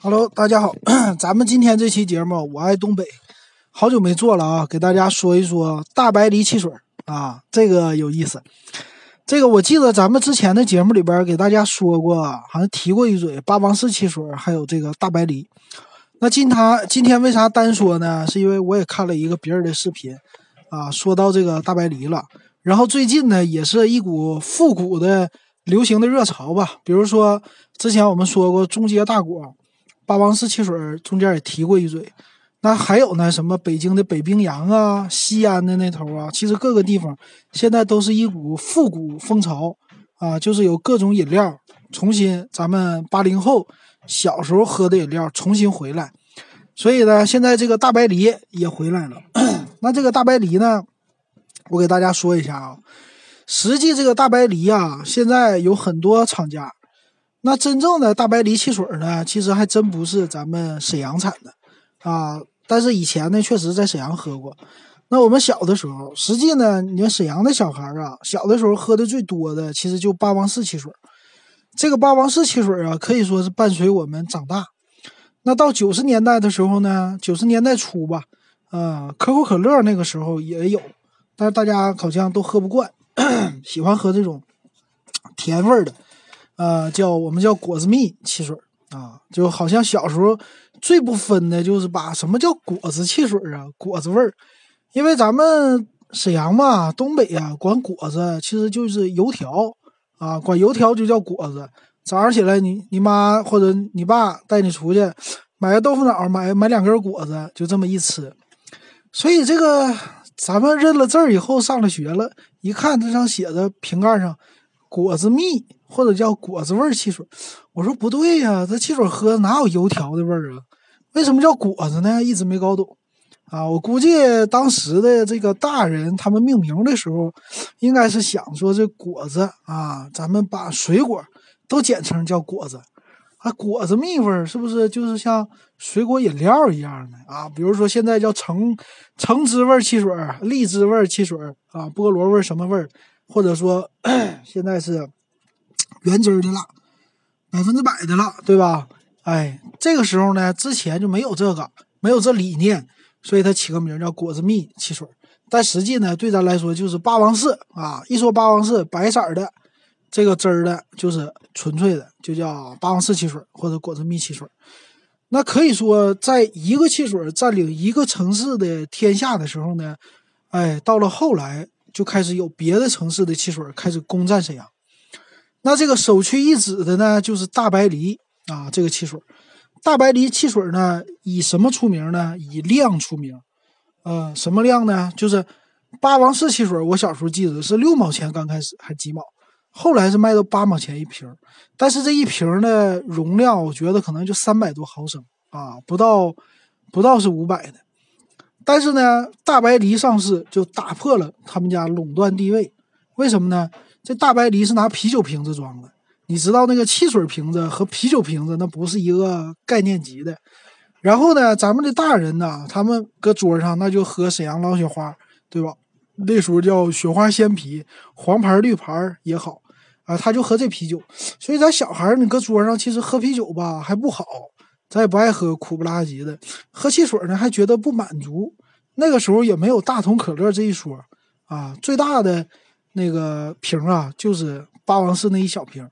Hello，大家好，咱们今天这期节目我爱东北，好久没做了啊，给大家说一说大白梨汽水啊，这个有意思。这个我记得咱们之前的节目里边给大家说过，好像提过一嘴八王寺汽水，还有这个大白梨。那今他今天为啥单说呢？是因为我也看了一个别人的视频啊，说到这个大白梨了。然后最近呢，也是一股复古的流行的热潮吧。比如说之前我们说过中街大果。八王寺汽水中间也提过一嘴，那还有呢？什么北京的北冰洋啊，西安的那头啊，其实各个地方现在都是一股复古风潮啊，就是有各种饮料重新，咱们八零后小时候喝的饮料重新回来，所以呢，现在这个大白梨也回来了。那这个大白梨呢，我给大家说一下啊，实际这个大白梨啊，现在有很多厂家。那真正的大白梨汽水呢，其实还真不是咱们沈阳产的啊。但是以前呢，确实在沈阳喝过。那我们小的时候，实际呢，你看沈阳的小孩啊，小的时候喝的最多的，其实就八王寺汽水。这个八王寺汽水啊，可以说是伴随我们长大。那到九十年代的时候呢，九十年代初吧，嗯，可口可乐那个时候也有，但是大家好像都喝不惯，喜欢喝这种甜味儿的。呃，叫我们叫果子蜜汽水啊，就好像小时候最不分的就是把什么叫果子汽水啊，果子味儿，因为咱们沈阳嘛，东北呀，管果子其实就是油条啊，管油条就叫果子。早上起来，你你妈或者你爸带你出去买个豆腐脑，买买两根果子，就这么一吃。所以这个咱们认了字儿以后，上了学了，一看这上写着瓶盖上果子蜜。或者叫果子味汽水，我说不对呀，这汽水喝哪有油条的味儿啊？为什么叫果子呢？一直没搞懂啊！我估计当时的这个大人他们命名的时候，应该是想说这果子啊，咱们把水果都简称叫果子啊，果子蜜味儿是不是就是像水果饮料一样的啊？比如说现在叫橙橙汁味汽水、荔枝味汽水啊、菠萝味什么味儿，或者说 现在是。原汁的了，百分之百的了，对吧？哎，这个时候呢，之前就没有这个，没有这理念，所以它起个名叫果子蜜汽水。但实际呢，对咱来说就是八王寺啊。一说八王寺，白色的这个汁儿的，就是纯粹的，就叫八王寺汽水或者果子蜜汽水。那可以说，在一个汽水占领一个城市的天下的时候呢，哎，到了后来就开始有别的城市的汽水开始攻占沈阳。那这个首屈一指的呢，就是大白梨啊，这个汽水。大白梨汽水呢，以什么出名呢？以量出名。呃，什么量呢？就是八王寺汽水。我小时候记得是六毛钱，刚开始还几毛，后来是卖到八毛钱一瓶。但是这一瓶的容量，我觉得可能就三百多毫升啊，不到不到是五百的。但是呢，大白梨上市就打破了他们家垄断地位。为什么呢？这大白梨是拿啤酒瓶子装的，你知道那个汽水瓶子和啤酒瓶子那不是一个概念级的。然后呢，咱们的大人呢，他们搁桌上那就喝沈阳老雪花，对吧？那时候叫雪花鲜啤，黄牌绿牌也好啊，他就喝这啤酒。所以咱小孩你搁桌上其实喝啤酒吧还不好，咱也不爱喝苦不拉几的，喝汽水呢还觉得不满足。那个时候也没有大桶可乐这一说啊，最大的。那个瓶啊，就是八王寺那一小瓶。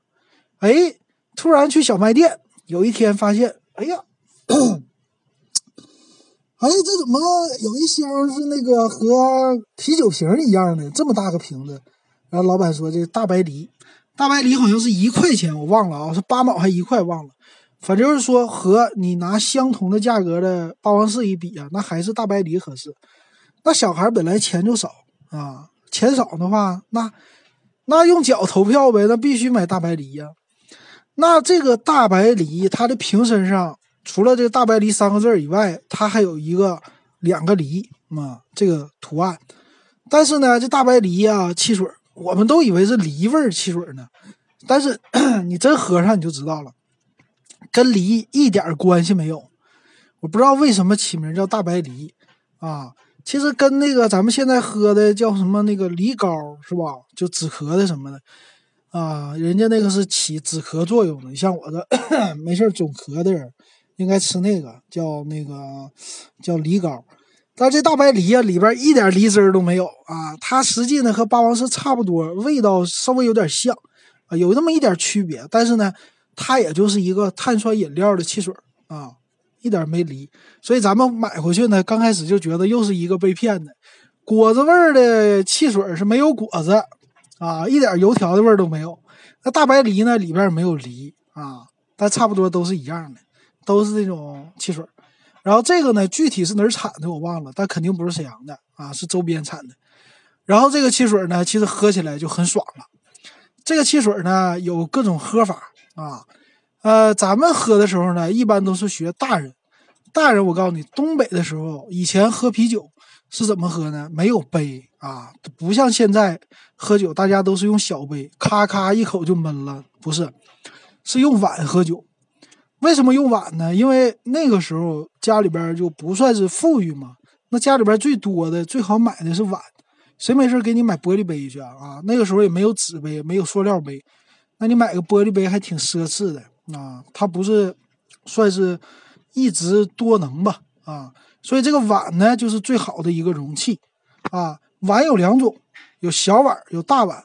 哎，突然去小卖店，有一天发现，哎呀，哎，这怎么有一箱是那个和啤酒瓶一样的这么大个瓶子？然后老板说这大白梨，大白梨好像是一块钱，我忘了啊，是八毛还一块忘了。反正就是说和你拿相同的价格的八王寺一比啊，那还是大白梨合适。那小孩本来钱就少啊。钱少的话，那那用脚投票呗，那必须买大白梨呀。那这个大白梨，它的瓶身上除了这个大白梨三个字以外，它还有一个两个梨啊，这个图案。但是呢，这大白梨啊，汽水我们都以为是梨味汽水呢，但是 你真喝上你就知道了，跟梨一点关系没有。我不知道为什么起名叫大白梨啊。其实跟那个咱们现在喝的叫什么那个梨膏是吧？就止咳的什么的啊，人家那个是起止咳作用的。像我这 没事总咳的人，应该吃那个叫那个叫梨膏。但这大白梨啊，里边一点梨汁都没有啊！它实际呢和八王寺差不多，味道稍微有点像啊，有那么一点区别。但是呢，它也就是一个碳酸饮料的汽水啊，一点没梨。所以咱们买回去呢，刚开始就觉得又是一个被骗的果子味儿的汽水，是没有果子啊，一点油条的味儿都没有。那大白梨呢，里边没有梨啊，但差不多都是一样的，都是这种汽水。然后这个呢，具体是哪儿产的我忘了，但肯定不是沈阳的啊，是周边产的。然后这个汽水呢，其实喝起来就很爽了。这个汽水呢，有各种喝法啊。呃，咱们喝的时候呢，一般都是学大人。大人，我告诉你，东北的时候，以前喝啤酒是怎么喝呢？没有杯啊，不像现在喝酒，大家都是用小杯，咔咔一口就闷了，不是，是用碗喝酒。为什么用碗呢？因为那个时候家里边就不算是富裕嘛，那家里边最多的、最好买的是碗，谁没事给你买玻璃杯去啊？啊，那个时候也没有纸杯，没有塑料杯，那你买个玻璃杯还挺奢侈的啊。它不是算是一直多能吧？啊，所以这个碗呢，就是最好的一个容器啊。碗有两种，有小碗，有大碗。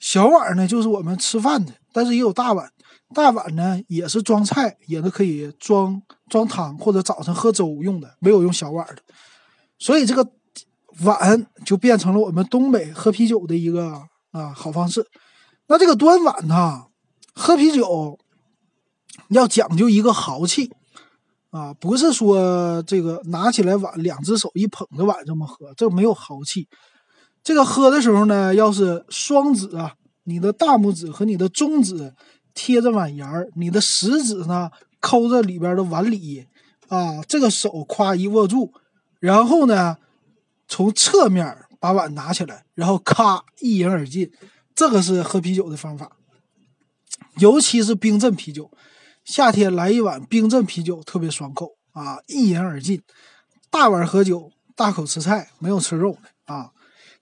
小碗呢，就是我们吃饭的，但是也有大碗。大碗呢也是装菜，也是可以装装汤或者早晨喝粥用的，没有用小碗的，所以这个碗就变成了我们东北喝啤酒的一个啊好方式。那这个端碗呢，喝啤酒要讲究一个豪气啊，不是说这个拿起来碗两只手一捧着碗这么喝，这没有豪气。这个喝的时候呢，要是双指啊，你的大拇指和你的中指。贴着碗沿儿，你的食指呢抠着里边的碗里，啊，这个手夸一握住，然后呢，从侧面把碗拿起来，然后咔一饮而尽，这个是喝啤酒的方法，尤其是冰镇啤酒，夏天来一碗冰镇啤酒特别爽口啊，一饮而尽，大碗喝酒，大口吃菜，没有吃肉的啊，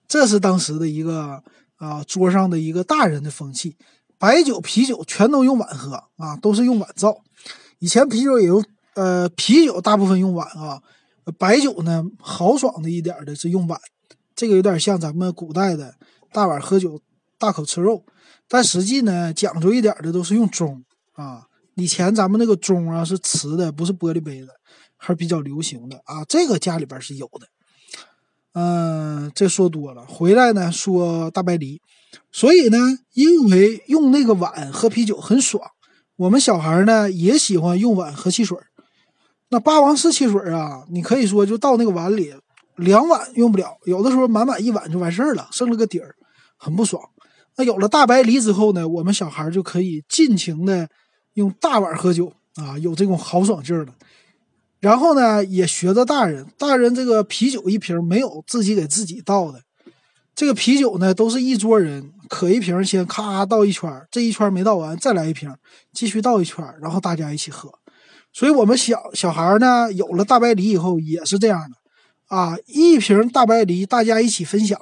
这是当时的一个啊桌上的一个大人的风气。白酒、啤酒全都用碗喝啊，都是用碗造。以前啤酒也用，呃，啤酒大部分用碗啊，白酒呢豪爽的一点的是用碗，这个有点像咱们古代的大碗喝酒、大口吃肉。但实际呢，讲究一点的都是用盅啊。以前咱们那个盅啊是瓷的，不是玻璃杯的，还是比较流行的啊。这个家里边是有的。嗯，这说多了，回来呢说大白梨。所以呢，因为用那个碗喝啤酒很爽，我们小孩呢也喜欢用碗喝汽水。那八王寺汽水啊，你可以说就倒那个碗里，两碗用不了，有的时候满满一碗就完事儿了，剩了个底儿，很不爽。那有了大白梨之后呢，我们小孩就可以尽情的用大碗喝酒啊，有这种豪爽劲儿的。然后呢，也学着大人，大人这个啤酒一瓶没有自己给自己倒的。这个啤酒呢，都是一桌人可一瓶，先咔倒一圈这一圈没倒完，再来一瓶，继续倒一圈然后大家一起喝。所以，我们小小孩呢，有了大白梨以后也是这样的啊，一瓶大白梨，大家一起分享，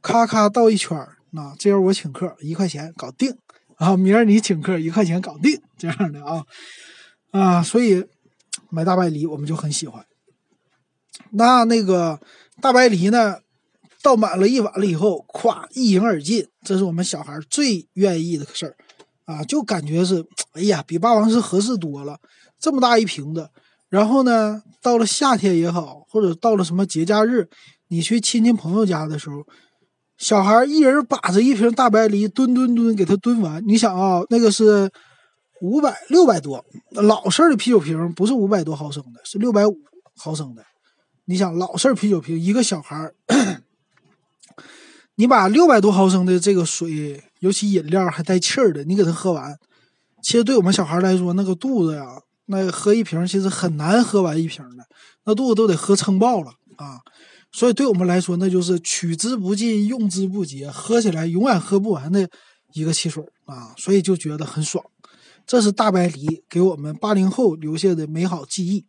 咔咔倒一圈啊，今儿我请客，一块钱搞定啊，明儿你请客，一块钱搞定，这样的啊啊，所以买大白梨我们就很喜欢。那那个大白梨呢？倒满了一碗了以后，咵一饮而尽，这是我们小孩最愿意的事儿，啊，就感觉是，哎呀，比霸王是合适多了。这么大一瓶子，然后呢，到了夏天也好，或者到了什么节假日，你去亲戚朋友家的时候，小孩一人把着一瓶大白梨，吨吨吨给他吨完。你想啊，那个是五百六百多，老式的啤酒瓶不是五百多毫升的，是六百五毫升的。你想老式啤酒瓶，一个小孩。你把六百多毫升的这个水，尤其饮料还带气儿的，你给他喝完，其实对我们小孩来说，那个肚子呀，那喝一瓶其实很难喝完一瓶的，那肚子都得喝撑爆了啊！所以对我们来说，那就是取之不尽、用之不竭，喝起来永远喝不完的一个汽水啊！所以就觉得很爽。这是大白梨给我们八零后留下的美好记忆。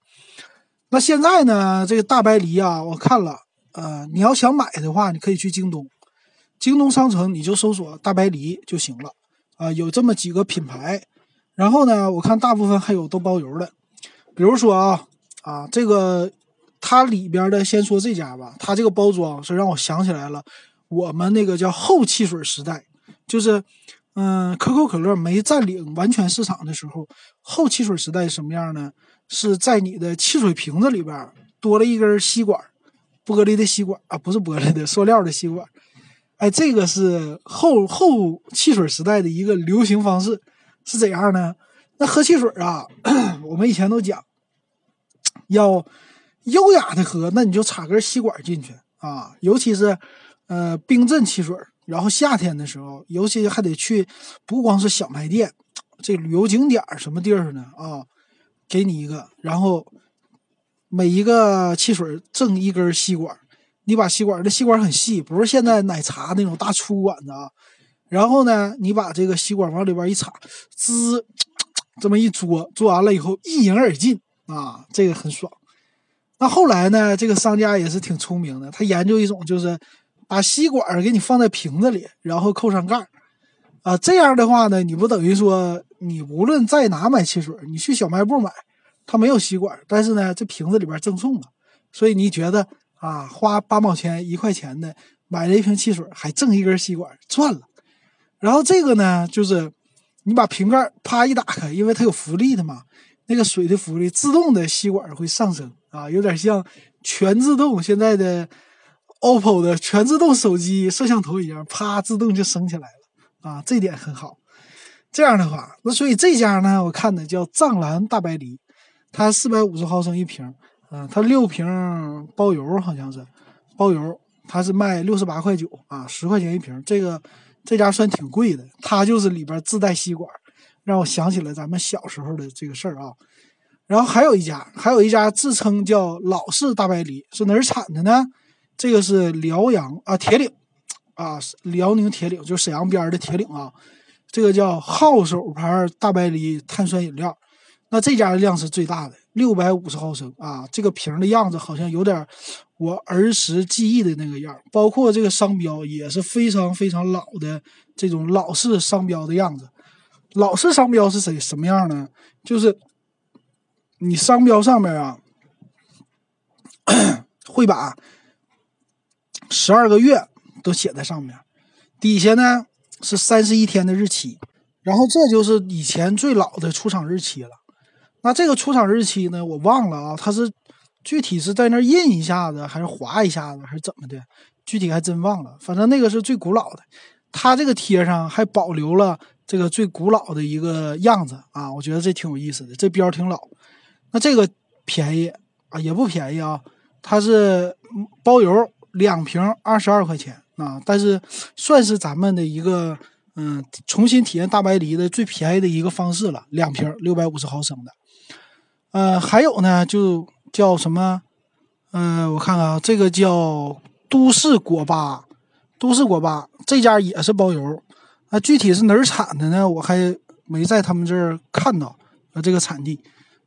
那现在呢，这个大白梨啊，我看了，呃，你要想买的话，你可以去京东。京东商城你就搜索大白梨就行了，啊，有这么几个品牌，然后呢，我看大部分还有都包邮的，比如说啊啊，这个它里边的，先说这家吧，它这个包装是让我想起来了，我们那个叫后汽水时代，就是嗯，可口可乐没占领完全市场的时候，后汽水时代什么样呢？是在你的汽水瓶子里边多了一根吸管，玻璃的吸管啊，不是玻璃的，塑料的吸管。哎，这个是后后汽水时代的一个流行方式，是怎样呢？那喝汽水啊，我们以前都讲，要优雅的喝，那你就插根吸管进去啊。尤其是呃冰镇汽水，然后夏天的时候，尤其还得去，不光是小卖店，这旅游景点什么地儿呢啊，给你一个，然后每一个汽水赠一根吸管。你把吸管，这吸管很细，不是现在奶茶那种大粗管子啊。然后呢，你把这个吸管往里边一插，滋，这么一嘬，嘬完了以后一饮而尽啊，这个很爽。那后来呢，这个商家也是挺聪明的，他研究一种就是把吸管给你放在瓶子里，然后扣上盖儿啊。这样的话呢，你不等于说你无论在哪买汽水，你去小卖部买，它没有吸管，但是呢，这瓶子里边赠送了，所以你觉得？啊，花八毛钱一块钱的买了一瓶汽水，还赠一根吸管，赚了。然后这个呢，就是你把瓶盖啪一打开，因为它有浮力的嘛，那个水的浮力自动的吸管会上升啊，有点像全自动现在的 OPPO 的全自动手机摄像头一样，啪自动就升起来了啊，这点很好。这样的话，那所以这家呢，我看的叫藏蓝大白梨，它四百五十毫升一瓶。嗯，它六瓶包邮，好像是包邮，它是卖六十八块九啊，十块钱一瓶。这个这家算挺贵的，它就是里边自带吸管，让我想起了咱们小时候的这个事儿啊。然后还有一家，还有一家自称叫老式大白梨，是哪儿产的呢？这个是辽阳啊，铁岭啊，辽宁铁岭，就沈阳边的铁岭啊。这个叫号手牌大白梨碳酸饮料，那这家的量是最大的。六百五十毫升啊，这个瓶的样子好像有点我儿时记忆的那个样，包括这个商标也是非常非常老的这种老式商标的样子。老式商标是谁什么样呢？就是你商标上面啊，会把十二个月都写在上面，底下呢是三十一天的日期，然后这就是以前最老的出厂日期了。那这个出厂日期呢？我忘了啊，它是具体是在那印一下子，还是划一下子，还是怎么的？具体还真忘了。反正那个是最古老的，它这个贴上还保留了这个最古老的一个样子啊，我觉得这挺有意思的，这标挺老。那这个便宜啊，也不便宜啊，它是包邮两瓶二十二块钱啊，但是算是咱们的一个嗯重新体验大白梨的最便宜的一个方式了，两瓶六百五十毫升的。呃，还有呢，就叫什么？嗯，我看看啊，这个叫都市果巴，都市果巴这家也是包邮。那具体是哪儿产的呢？我还没在他们这儿看到啊这个产地。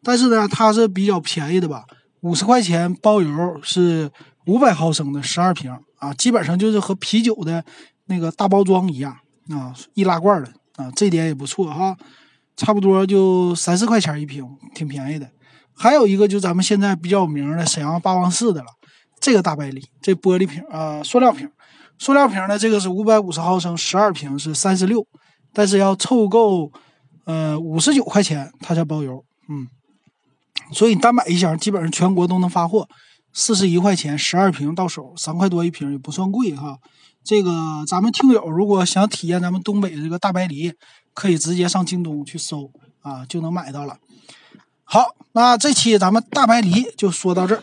但是呢，它是比较便宜的吧？五十块钱包邮是五百毫升的十二瓶啊，基本上就是和啤酒的那个大包装一样啊，易拉罐的啊，这点也不错哈。差不多就三四块钱一瓶，挺便宜的。还有一个就咱们现在比较有名的沈阳八王寺的了，这个大白梨，这玻璃瓶啊，塑料瓶，塑料瓶的这个是五百五十毫升，十二瓶是三十六，但是要凑够呃五十九块钱它才包邮，嗯，所以单买一箱基本上全国都能发货，四十一块钱十二瓶到手，三块多一瓶也不算贵哈。这个咱们听友如果想体验咱们东北的这个大白梨，可以直接上京东去搜啊，就能买到了。好，那这期咱们大白梨就说到这儿。